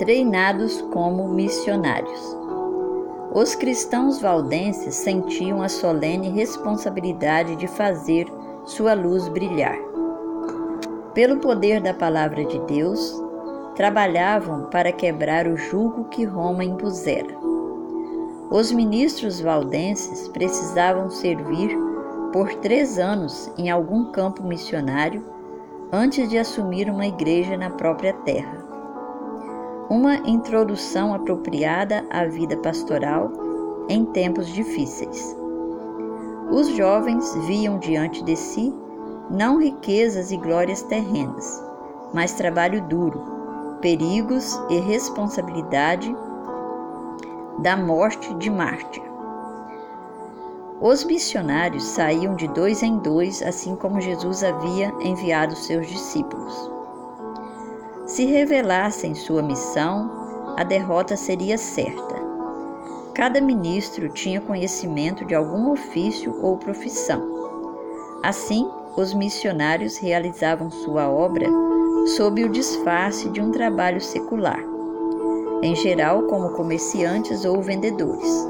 treinados como missionários. Os cristãos valdenses sentiam a solene responsabilidade de fazer sua luz brilhar. Pelo poder da palavra de Deus, trabalhavam para quebrar o jugo que Roma impusera. Os ministros valdenses precisavam servir por três anos em algum campo missionário antes de assumir uma igreja na própria terra uma introdução apropriada à vida pastoral em tempos difíceis. Os jovens viam diante de si não riquezas e glórias terrenas, mas trabalho duro, perigos e responsabilidade da morte de mártir. Os missionários saíam de dois em dois, assim como Jesus havia enviado seus discípulos. Se revelassem sua missão, a derrota seria certa. Cada ministro tinha conhecimento de algum ofício ou profissão. Assim, os missionários realizavam sua obra sob o disfarce de um trabalho secular, em geral como comerciantes ou vendedores.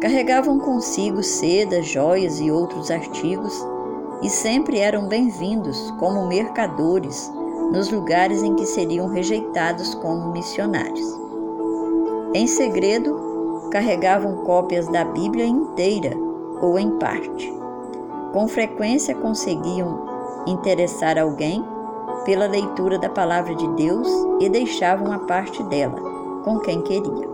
Carregavam consigo seda, joias e outros artigos e sempre eram bem-vindos como mercadores nos lugares em que seriam rejeitados como missionários. Em segredo, carregavam cópias da Bíblia inteira ou em parte. Com frequência conseguiam interessar alguém pela leitura da palavra de Deus e deixavam a parte dela com quem queriam.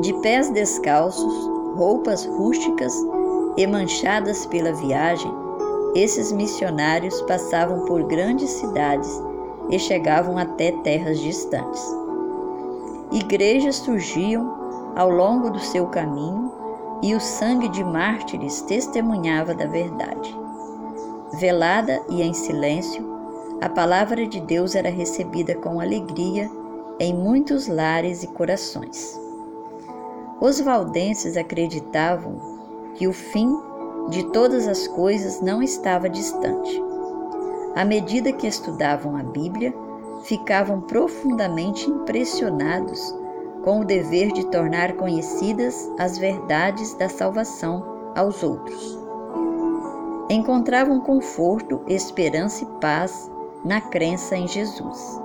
De pés descalços, roupas rústicas e manchadas pela viagem, esses missionários passavam por grandes cidades e chegavam até terras distantes. Igrejas surgiam ao longo do seu caminho e o sangue de mártires testemunhava da verdade. Velada e em silêncio, a palavra de Deus era recebida com alegria em muitos lares e corações. Os valdenses acreditavam que o fim de todas as coisas não estava distante. À medida que estudavam a Bíblia, ficavam profundamente impressionados com o dever de tornar conhecidas as verdades da salvação aos outros. Encontravam conforto, esperança e paz na crença em Jesus.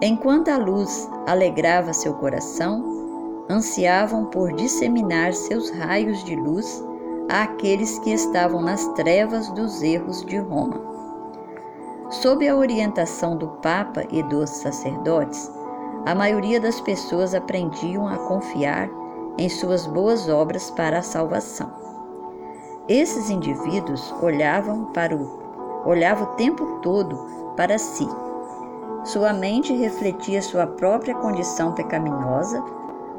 Enquanto a luz alegrava seu coração, ansiavam por disseminar seus raios de luz àqueles que estavam nas trevas dos erros de Roma. Sob a orientação do Papa e dos sacerdotes, a maioria das pessoas aprendiam a confiar em suas boas obras para a salvação. Esses indivíduos olhavam para o olhava o tempo todo para si. Sua mente refletia sua própria condição pecaminosa,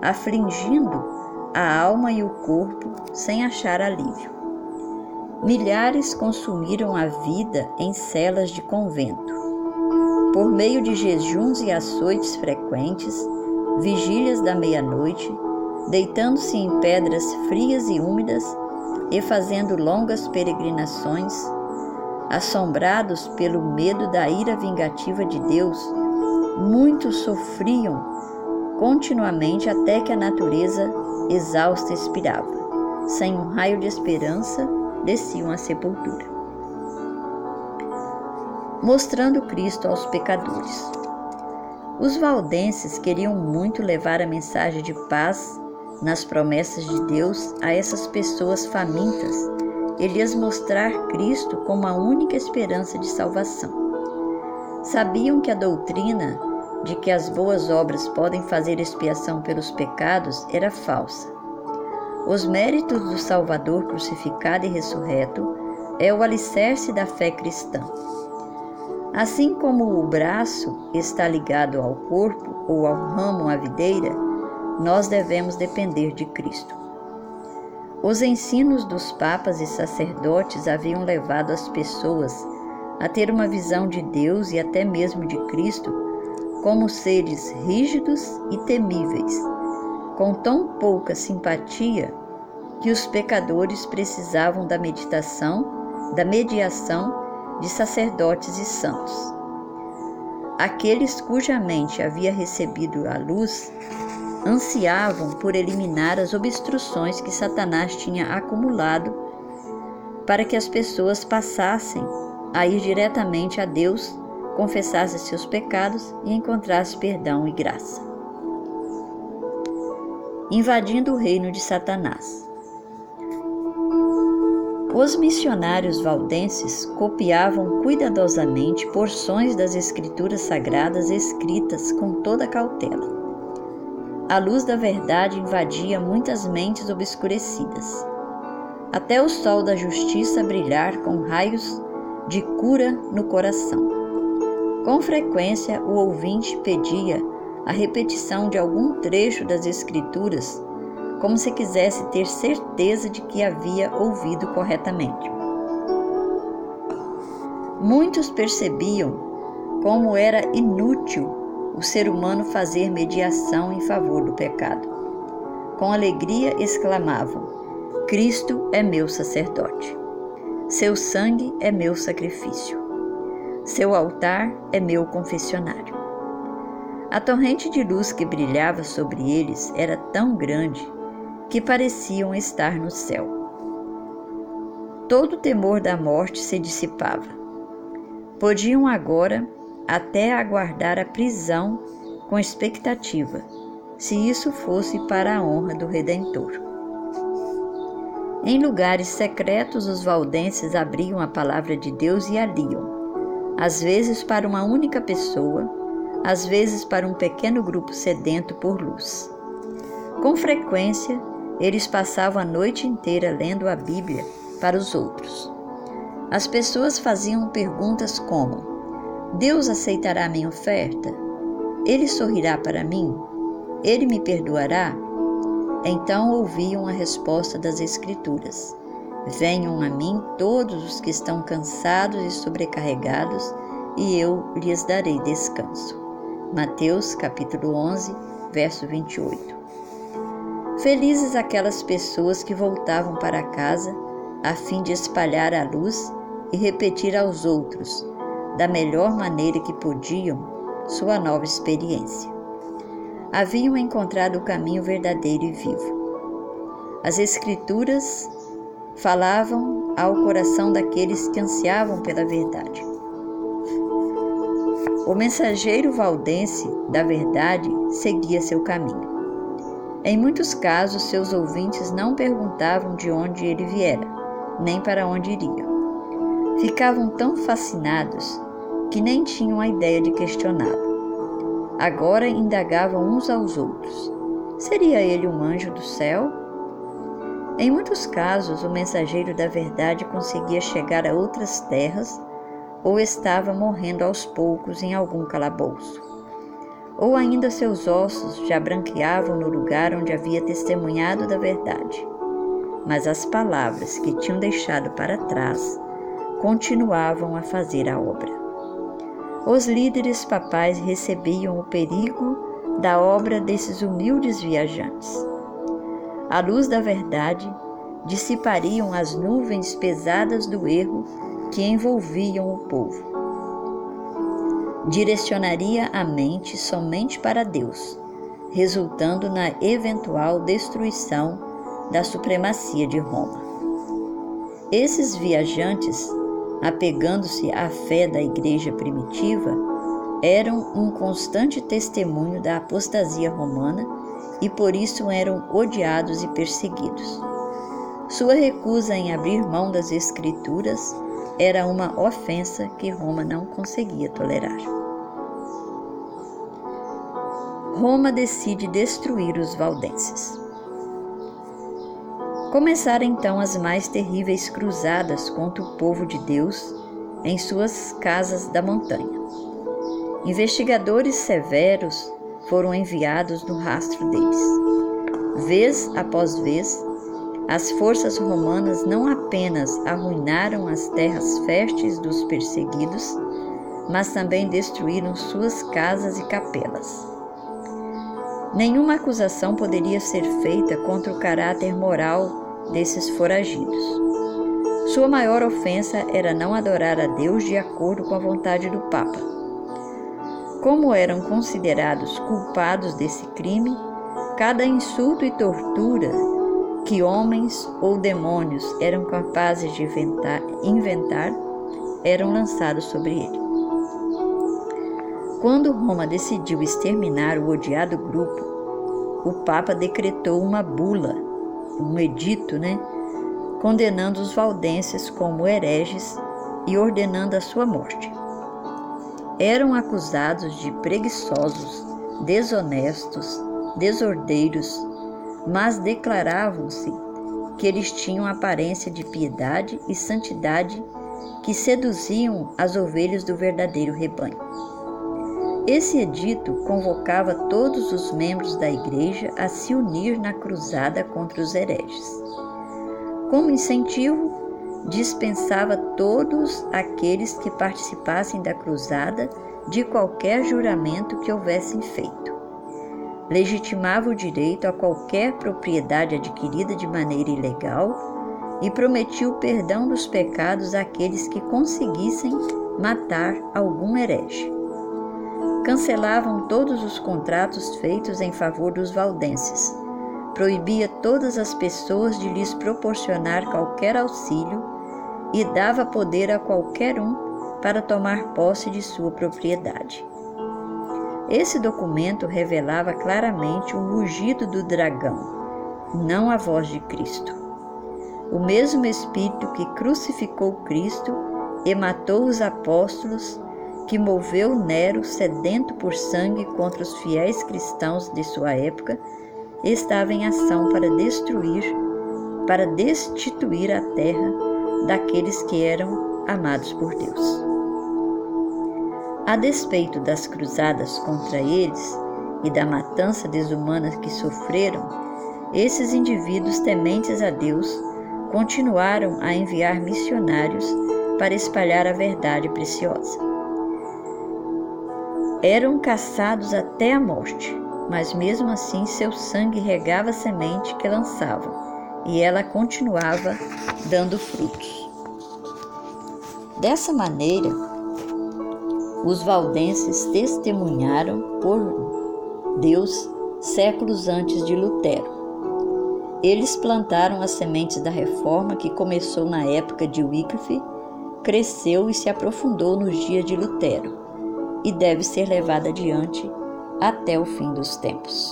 afligindo a alma e o corpo sem achar alívio. Milhares consumiram a vida em celas de convento. Por meio de jejuns e açoites frequentes, vigílias da meia-noite, deitando-se em pedras frias e úmidas e fazendo longas peregrinações, assombrados pelo medo da ira vingativa de Deus, muitos sofriam continuamente até que a natureza exausta expirava. Sem um raio de esperança, desciam à sepultura. Mostrando Cristo aos pecadores. Os valdenses queriam muito levar a mensagem de paz nas promessas de Deus a essas pessoas famintas e lhes mostrar Cristo como a única esperança de salvação. Sabiam que a doutrina de que as boas obras podem fazer expiação pelos pecados era falsa. Os méritos do Salvador crucificado e ressurreto é o alicerce da fé cristã. Assim como o braço está ligado ao corpo ou ao ramo à videira, nós devemos depender de Cristo. Os ensinos dos papas e sacerdotes haviam levado as pessoas a ter uma visão de Deus e até mesmo de Cristo como seres rígidos e temíveis, com tão pouca simpatia que os pecadores precisavam da meditação, da mediação de sacerdotes e santos. aqueles cuja mente havia recebido a luz ansiavam por eliminar as obstruções que Satanás tinha acumulado para que as pessoas passassem a ir diretamente a Deus, confessassem seus pecados e encontrassem perdão e graça. Invadindo o reino de Satanás. Os missionários valdenses copiavam cuidadosamente porções das escrituras sagradas escritas com toda cautela. A luz da verdade invadia muitas mentes obscurecidas, até o sol da justiça brilhar com raios de cura no coração. Com frequência, o ouvinte pedia a repetição de algum trecho das Escrituras como se quisesse ter certeza de que havia ouvido corretamente. Muitos percebiam como era inútil o ser humano fazer mediação em favor do pecado. Com alegria exclamavam: Cristo é meu sacerdote. Seu sangue é meu sacrifício. Seu altar é meu confessionário. A torrente de luz que brilhava sobre eles era tão grande que pareciam estar no céu. Todo o temor da morte se dissipava. Podiam agora até aguardar a prisão com expectativa, se isso fosse para a honra do Redentor. Em lugares secretos, os valdenses abriam a palavra de Deus e a liam, às vezes para uma única pessoa, às vezes para um pequeno grupo sedento por luz. Com frequência, eles passavam a noite inteira lendo a Bíblia para os outros. As pessoas faziam perguntas como: Deus aceitará minha oferta? Ele sorrirá para mim? Ele me perdoará? Então ouviam a resposta das Escrituras: Venham a mim todos os que estão cansados e sobrecarregados, e eu lhes darei descanso. Mateus capítulo 11, verso 28. Felizes aquelas pessoas que voltavam para casa a fim de espalhar a luz e repetir aos outros, da melhor maneira que podiam, sua nova experiência. Haviam encontrado o caminho verdadeiro e vivo. As Escrituras falavam ao coração daqueles que ansiavam pela verdade. O mensageiro valdense da verdade seguia seu caminho. Em muitos casos, seus ouvintes não perguntavam de onde ele viera, nem para onde iria. Ficavam tão fascinados que nem tinham a ideia de questioná-lo. Agora indagavam uns aos outros: seria ele um anjo do céu? Em muitos casos, o mensageiro da verdade conseguia chegar a outras terras ou estava morrendo aos poucos em algum calabouço ou ainda seus ossos já branqueavam no lugar onde havia testemunhado da verdade. Mas as palavras que tinham deixado para trás continuavam a fazer a obra. Os líderes papais recebiam o perigo da obra desses humildes viajantes. À luz da verdade, dissipariam as nuvens pesadas do erro que envolviam o povo direcionaria a mente somente para Deus, resultando na eventual destruição da supremacia de Roma. Esses viajantes, apegando-se à fé da igreja primitiva, eram um constante testemunho da apostasia romana e por isso eram odiados e perseguidos. Sua recusa em abrir mão das Escrituras era uma ofensa que Roma não conseguia tolerar. Roma decide destruir os valdenses. Começaram então as mais terríveis cruzadas contra o povo de Deus em suas casas da montanha. Investigadores severos foram enviados no rastro deles. Vez após vez, as forças romanas não apenas arruinaram as terras férteis dos perseguidos, mas também destruíram suas casas e capelas. Nenhuma acusação poderia ser feita contra o caráter moral desses foragidos. Sua maior ofensa era não adorar a Deus de acordo com a vontade do Papa. Como eram considerados culpados desse crime, cada insulto e tortura que homens ou demônios eram capazes de inventar, inventar eram lançados sobre ele. Quando Roma decidiu exterminar o odiado grupo, o Papa decretou uma bula, um edito, né, condenando os valdenses como hereges e ordenando a sua morte. Eram acusados de preguiçosos, desonestos, desordeiros, mas declaravam-se que eles tinham aparência de piedade e santidade que seduziam as ovelhas do verdadeiro rebanho. Esse edito convocava todos os membros da igreja a se unir na cruzada contra os hereges. Como incentivo, dispensava todos aqueles que participassem da cruzada de qualquer juramento que houvessem feito. Legitimava o direito a qualquer propriedade adquirida de maneira ilegal e prometia o perdão dos pecados àqueles que conseguissem matar algum herege. Cancelavam todos os contratos feitos em favor dos valdenses. Proibia todas as pessoas de lhes proporcionar qualquer auxílio e dava poder a qualquer um para tomar posse de sua propriedade. Esse documento revelava claramente o rugido do dragão, não a voz de Cristo. O mesmo Espírito que crucificou Cristo e matou os apóstolos, que moveu Nero sedento por sangue contra os fiéis cristãos de sua época, estava em ação para destruir, para destituir a terra daqueles que eram amados por Deus. A despeito das cruzadas contra eles e da matança desumana que sofreram, esses indivíduos tementes a Deus continuaram a enviar missionários para espalhar a verdade preciosa. Eram caçados até a morte, mas mesmo assim seu sangue regava a semente que lançavam, e ela continuava dando frutos. Dessa maneira, os valdenses testemunharam por Deus séculos antes de Lutero. Eles plantaram as sementes da reforma que começou na época de Wycliffe, cresceu e se aprofundou nos dias de Lutero e deve ser levada adiante até o fim dos tempos.